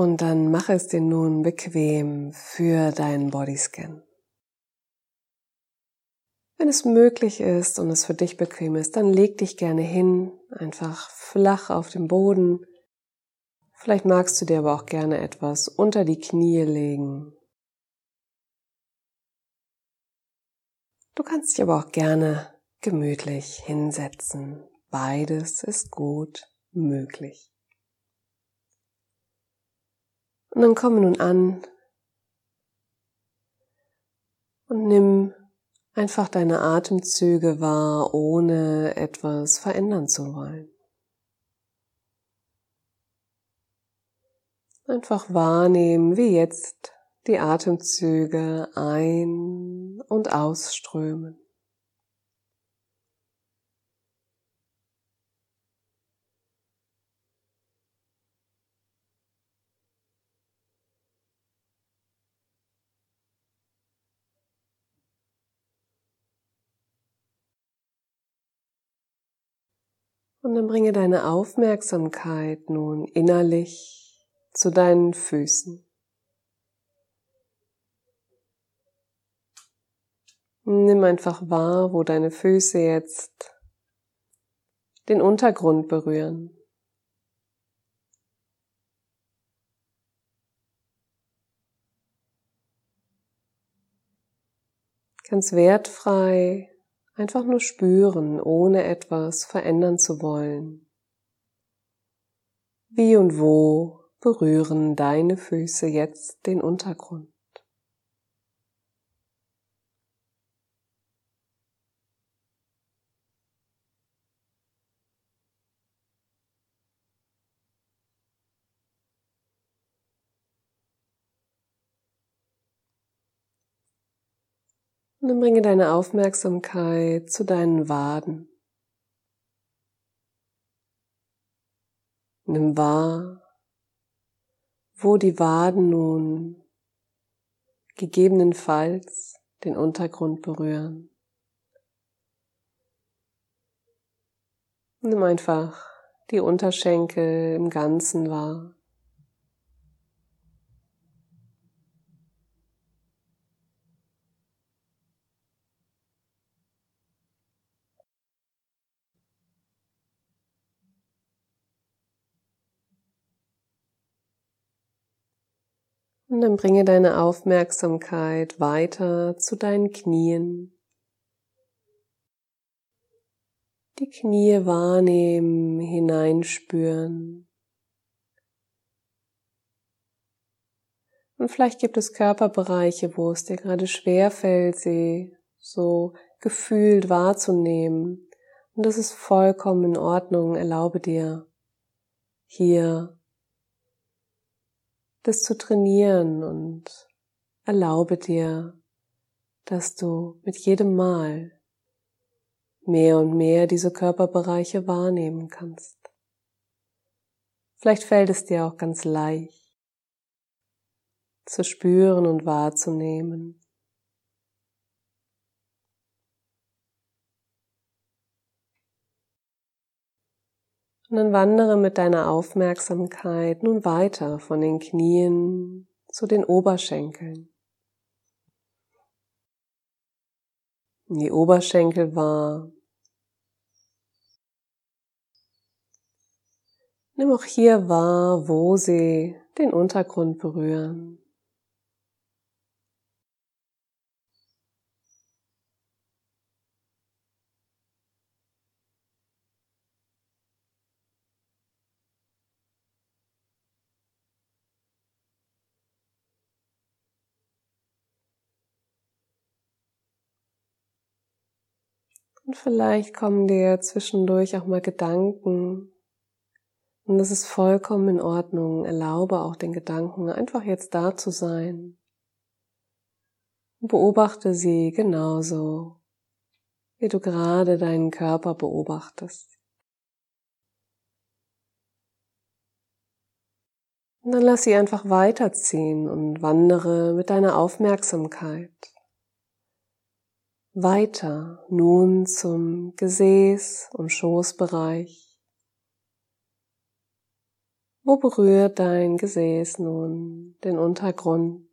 Und dann mache es dir nun bequem für deinen Bodyscan. Wenn es möglich ist und es für dich bequem ist, dann leg dich gerne hin, einfach flach auf dem Boden. Vielleicht magst du dir aber auch gerne etwas unter die Knie legen. Du kannst dich aber auch gerne gemütlich hinsetzen. Beides ist gut möglich. Und dann komme nun an und nimm einfach deine Atemzüge wahr, ohne etwas verändern zu wollen. Einfach wahrnehmen, wie jetzt die Atemzüge ein- und ausströmen. Und dann bringe deine Aufmerksamkeit nun innerlich zu deinen Füßen. Nimm einfach wahr, wo deine Füße jetzt den Untergrund berühren. Ganz wertfrei Einfach nur spüren, ohne etwas verändern zu wollen. Wie und wo berühren deine Füße jetzt den Untergrund? Und dann bringe deine Aufmerksamkeit zu deinen Waden. Nimm wahr, wo die Waden nun gegebenenfalls den Untergrund berühren. Nimm einfach die Unterschenkel im Ganzen wahr. Und dann bringe deine Aufmerksamkeit weiter zu deinen Knien. Die Knie wahrnehmen, hineinspüren. Und vielleicht gibt es Körperbereiche, wo es dir gerade schwer fällt, sie so gefühlt wahrzunehmen. Und das ist vollkommen in Ordnung. Erlaube dir, hier das zu trainieren und erlaube dir, dass du mit jedem Mal mehr und mehr diese Körperbereiche wahrnehmen kannst. Vielleicht fällt es dir auch ganz leicht zu spüren und wahrzunehmen, Und dann wandere mit deiner Aufmerksamkeit nun weiter von den Knien zu den Oberschenkeln. Die Oberschenkel wahr. Nimm auch hier wahr, wo sie den Untergrund berühren. Und vielleicht kommen dir zwischendurch auch mal Gedanken. Und das ist vollkommen in Ordnung. Erlaube auch den Gedanken, einfach jetzt da zu sein. Und beobachte sie genauso, wie du gerade deinen Körper beobachtest. Und dann lass sie einfach weiterziehen und wandere mit deiner Aufmerksamkeit weiter nun zum Gesäß- und Schoßbereich. Wo berührt dein Gesäß nun den Untergrund?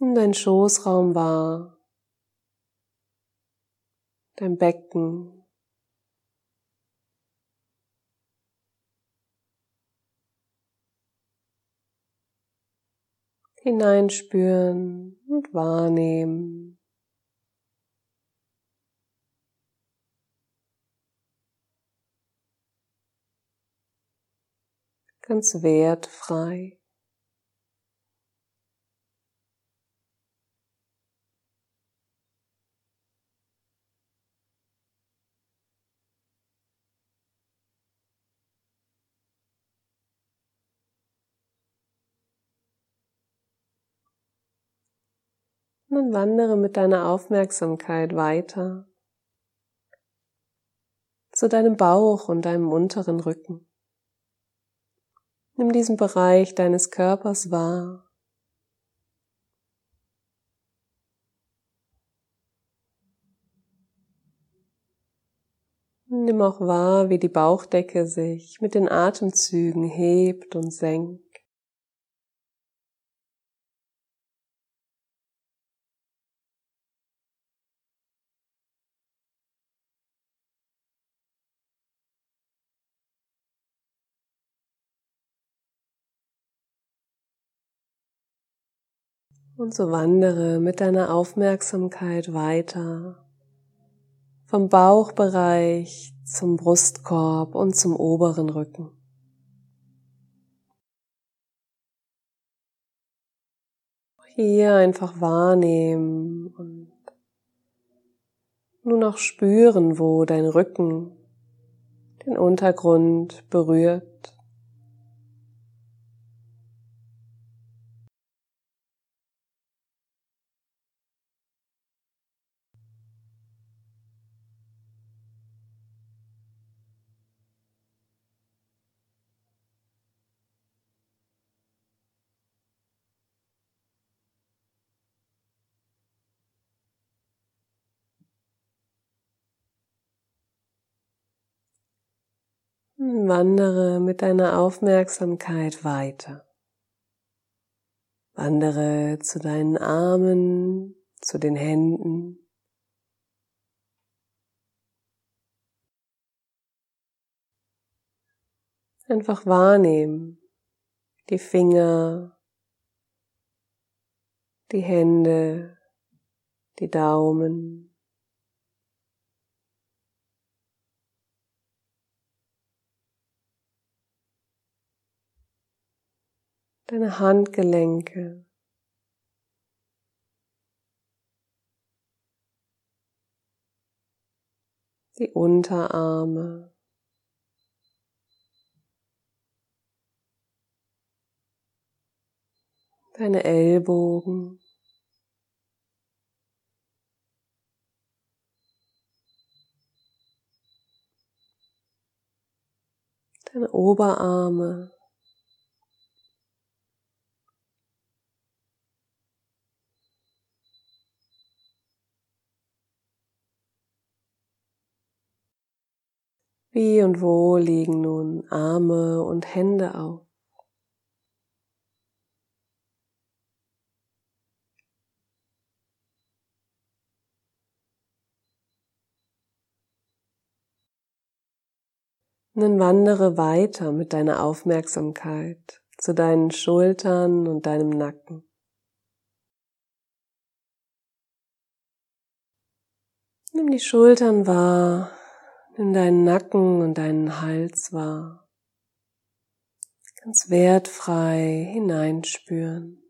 Nimm dein Schoßraum wahr, dein Becken. Hineinspüren und wahrnehmen. Ganz wertfrei. Nun wandere mit deiner Aufmerksamkeit weiter zu deinem Bauch und deinem unteren Rücken. Nimm diesen Bereich deines Körpers wahr. Nimm auch wahr, wie die Bauchdecke sich mit den Atemzügen hebt und senkt. Und so wandere mit deiner Aufmerksamkeit weiter vom Bauchbereich zum Brustkorb und zum oberen Rücken. Hier einfach wahrnehmen und nun auch spüren, wo dein Rücken den Untergrund berührt. Wandere mit deiner Aufmerksamkeit weiter. Wandere zu deinen Armen, zu den Händen. Einfach wahrnehmen, die Finger, die Hände, die Daumen. Deine Handgelenke. Die Unterarme. Deine Ellbogen. Deine Oberarme. Wie und wo liegen nun Arme und Hände auf? Nun wandere weiter mit deiner Aufmerksamkeit zu deinen Schultern und deinem Nacken. Nimm die Schultern wahr, Nimm deinen Nacken und deinen Hals wahr. Ganz wertfrei hineinspüren.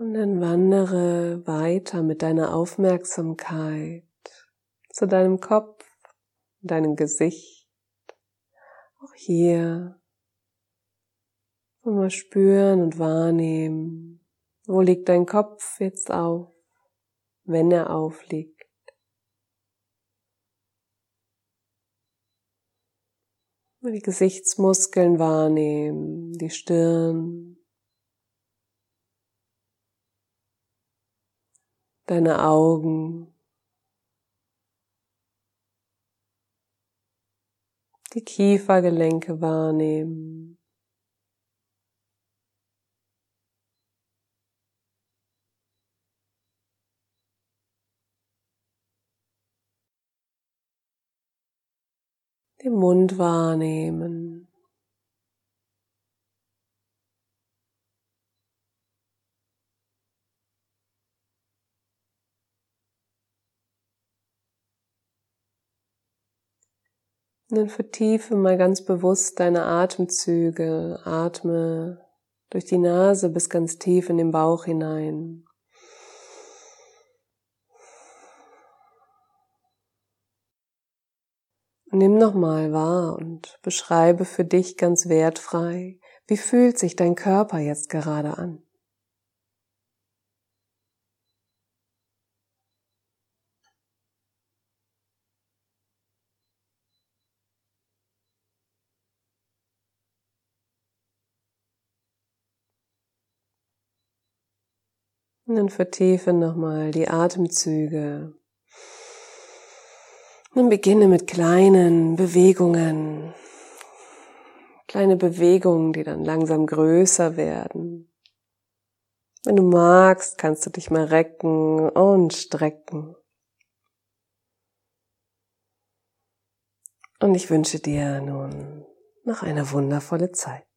Und dann wandere weiter mit deiner Aufmerksamkeit zu deinem Kopf, deinem Gesicht. Auch hier mal spüren und wahrnehmen, Wo liegt dein Kopf jetzt auf, wenn er aufliegt? Die Gesichtsmuskeln wahrnehmen, die Stirn, deine Augen, die Kiefergelenke wahrnehmen. Den Mund wahrnehmen. Und dann vertiefe mal ganz bewusst deine Atemzüge. Atme durch die Nase bis ganz tief in den Bauch hinein. nimm nochmal wahr und beschreibe für dich ganz wertfrei, wie fühlt sich dein Körper jetzt gerade an. Und dann vertiefe nochmal die Atemzüge. Und beginne mit kleinen Bewegungen. Kleine Bewegungen, die dann langsam größer werden. Wenn du magst, kannst du dich mal recken und strecken. Und ich wünsche dir nun noch eine wundervolle Zeit.